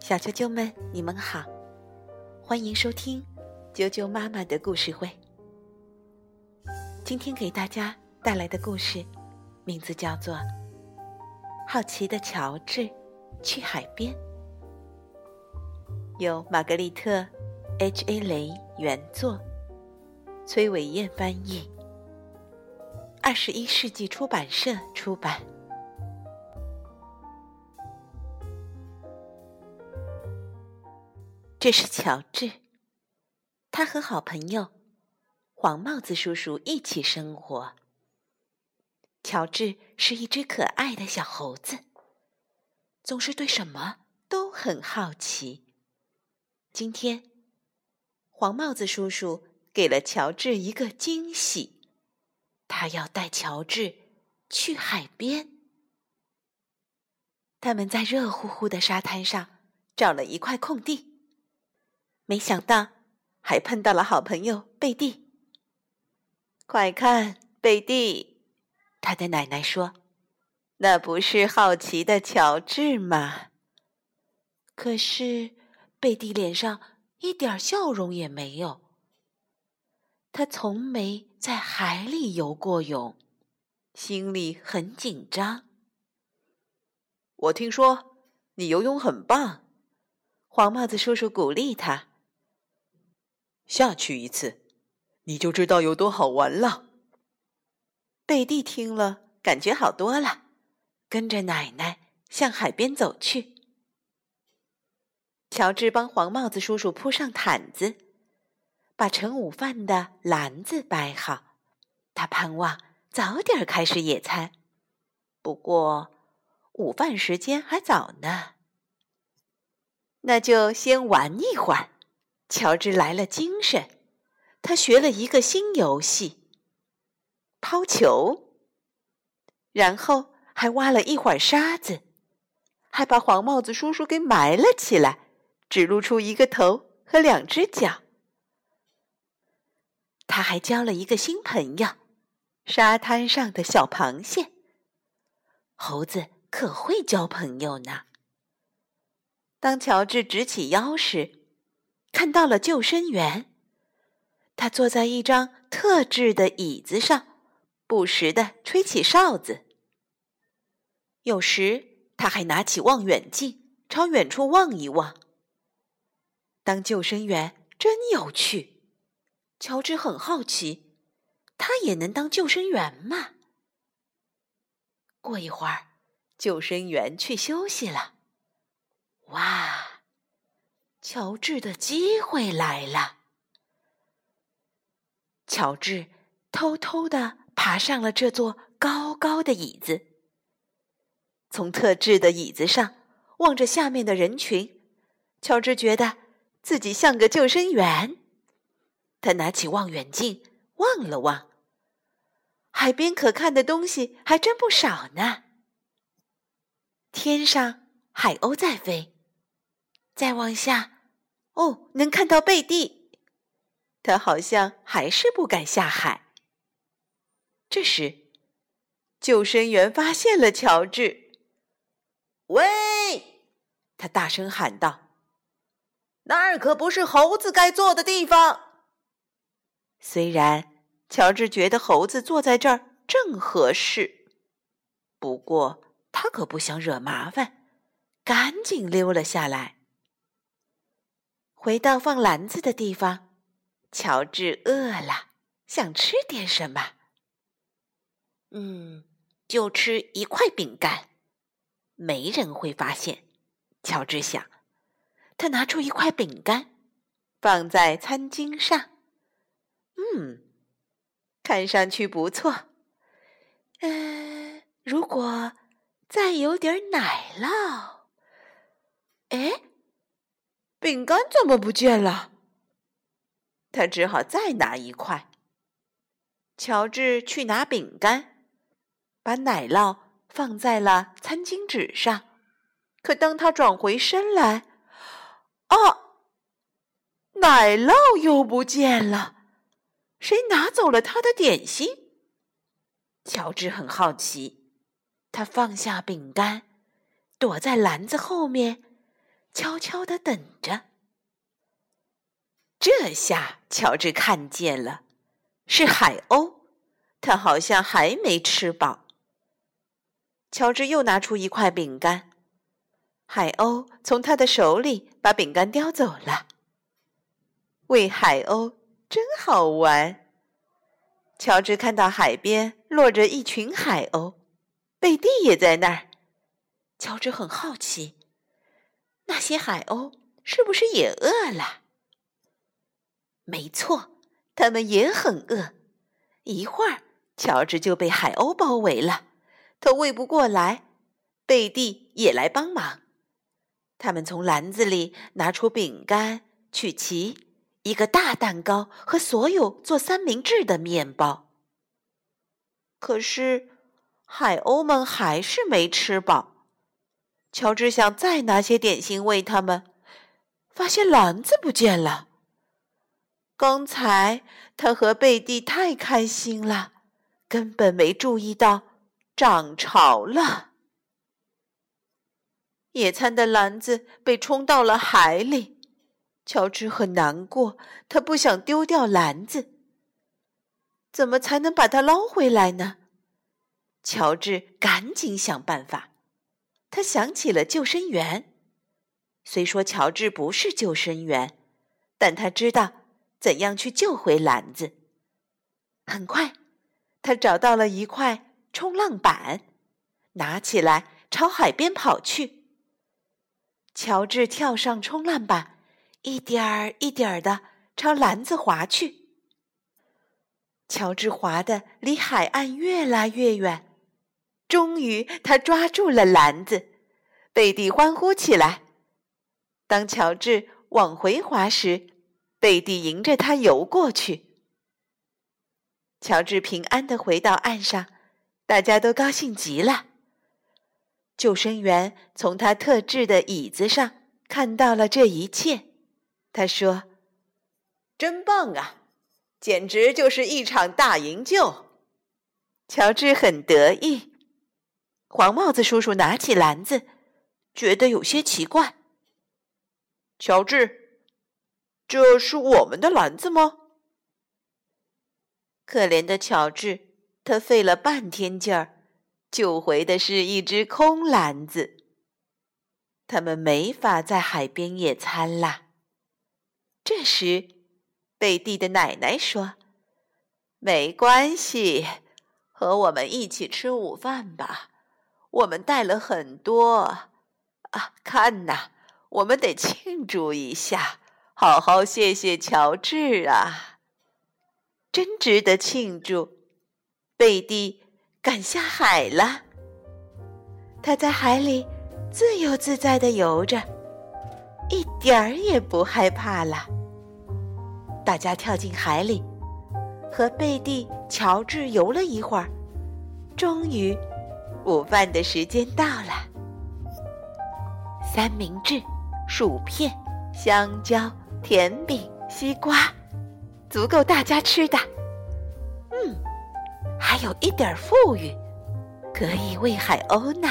小啾啾们，你们好，欢迎收听啾啾妈妈的故事会。今天给大家带来的故事，名字叫做《好奇的乔治去海边》，由玛格丽特 ·H·A· 雷原作，崔伟燕翻译，二十一世纪出版社出版。这是乔治，他和好朋友黄帽子叔叔一起生活。乔治是一只可爱的小猴子，总是对什么都很好奇。今天，黄帽子叔叔给了乔治一个惊喜，他要带乔治去海边。他们在热乎乎的沙滩上找了一块空地。没想到，还碰到了好朋友贝蒂。快看，贝蒂，他的奶奶说：“那不是好奇的乔治吗？”可是，贝蒂脸上一点笑容也没有。他从没在海里游过泳，心里很紧张。我听说你游泳很棒，黄帽子叔叔鼓励他。下去一次，你就知道有多好玩了。贝蒂听了，感觉好多了，跟着奶奶向海边走去。乔治帮黄帽子叔叔铺上毯子，把盛午饭的篮子摆好。他盼望早点开始野餐，不过午饭时间还早呢。那就先玩一会儿。乔治来了精神，他学了一个新游戏——抛球，然后还挖了一会儿沙子，还把黄帽子叔叔给埋了起来，只露出一个头和两只脚。他还交了一个新朋友——沙滩上的小螃蟹。猴子可会交朋友呢。当乔治直起腰时，看到了救生员，他坐在一张特制的椅子上，不时地吹起哨子。有时他还拿起望远镜，朝远处望一望。当救生员真有趣，乔治很好奇，他也能当救生员吗？过一会儿，救生员去休息了。哇！乔治的机会来了。乔治偷偷的爬上了这座高高的椅子，从特制的椅子上望着下面的人群，乔治觉得自己像个救生员。他拿起望远镜望了望，海边可看的东西还真不少呢。天上海鸥在飞。再往下，哦，能看到贝蒂，他好像还是不敢下海。这时，救生员发现了乔治，喂！他大声喊道：“那儿可不是猴子该坐的地方。”虽然乔治觉得猴子坐在这儿正合适，不过他可不想惹麻烦，赶紧溜了下来。回到放篮子的地方，乔治饿了，想吃点什么。嗯，就吃一块饼干，没人会发现。乔治想，他拿出一块饼干，放在餐巾上。嗯，看上去不错。嗯，如果再有点奶酪，哎。饼干怎么不见了？他只好再拿一块。乔治去拿饼干，把奶酪放在了餐巾纸上。可当他转回身来，啊，奶酪又不见了！谁拿走了他的点心？乔治很好奇，他放下饼干，躲在篮子后面，悄悄的等着。这下乔治看见了，是海鸥，它好像还没吃饱。乔治又拿出一块饼干，海鸥从他的手里把饼干叼走了。喂海鸥真好玩。乔治看到海边落着一群海鸥，贝蒂也在那儿。乔治很好奇，那些海鸥是不是也饿了？没错，它们也很饿。一会儿，乔治就被海鸥包围了，他喂不过来，贝蒂也来帮忙。他们从篮子里拿出饼干、曲奇。一个大蛋糕和所有做三明治的面包。可是，海鸥们还是没吃饱。乔治想再拿些点心喂他们，发现篮子不见了。刚才他和贝蒂太开心了，根本没注意到涨潮了。野餐的篮子被冲到了海里。乔治很难过，他不想丢掉篮子。怎么才能把它捞回来呢？乔治赶紧想办法。他想起了救生员。虽说乔治不是救生员，但他知道怎样去救回篮子。很快，他找到了一块冲浪板，拿起来朝海边跑去。乔治跳上冲浪板。一点儿一点儿的朝篮子划去，乔治滑的离海岸越来越远，终于他抓住了篮子，贝蒂欢呼起来。当乔治往回滑时，贝蒂迎着他游过去。乔治平安的回到岸上，大家都高兴极了。救生员从他特制的椅子上看到了这一切。他说：“真棒啊，简直就是一场大营救。”乔治很得意。黄帽子叔叔拿起篮子，觉得有些奇怪。乔治，这是我们的篮子吗？可怜的乔治，他费了半天劲儿，救回的是一只空篮子。他们没法在海边野餐啦。这时，贝蒂的奶奶说：“没关系，和我们一起吃午饭吧。我们带了很多啊，看呐，我们得庆祝一下，好好谢谢乔治啊，真值得庆祝。”贝蒂敢下海了，他在海里自由自在的游着，一点儿也不害怕了。大家跳进海里，和贝蒂、乔治游了一会儿，终于，午饭的时间到了。三明治、薯片、香蕉、甜饼、西瓜，足够大家吃的。嗯，还有一点富裕，可以喂海鸥呢。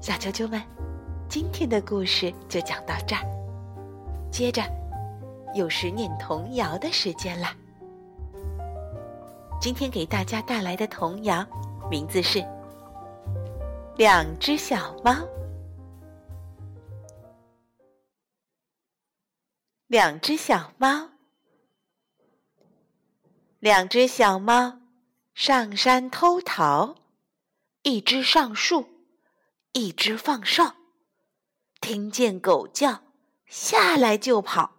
小啾啾们，今天的故事就讲到这儿。接着，又是念童谣的时间了。今天给大家带来的童谣名字是《两只小猫》。两只小猫，两只小猫上山偷桃，一只上树，一只放哨，听见狗叫。下来就跑，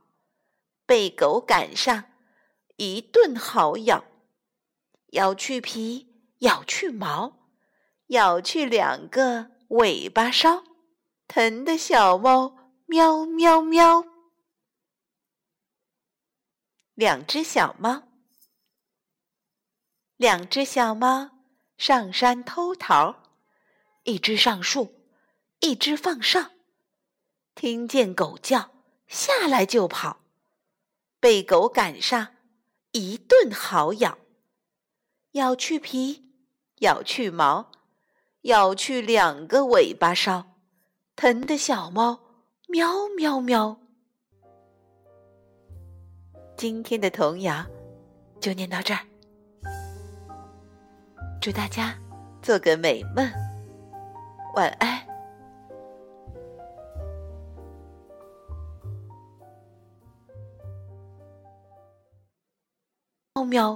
被狗赶上，一顿好咬，咬去皮，咬去毛，咬去两个尾巴梢，疼的小猫喵喵喵。两只小猫，两只小猫上山偷桃，一只上树，一只放哨。听见狗叫，下来就跑，被狗赶上，一顿好咬，咬去皮，咬去毛，咬去两个尾巴梢，疼的小猫喵喵喵。今天的童谣就念到这儿，祝大家做个美梦，晚安。喵喵。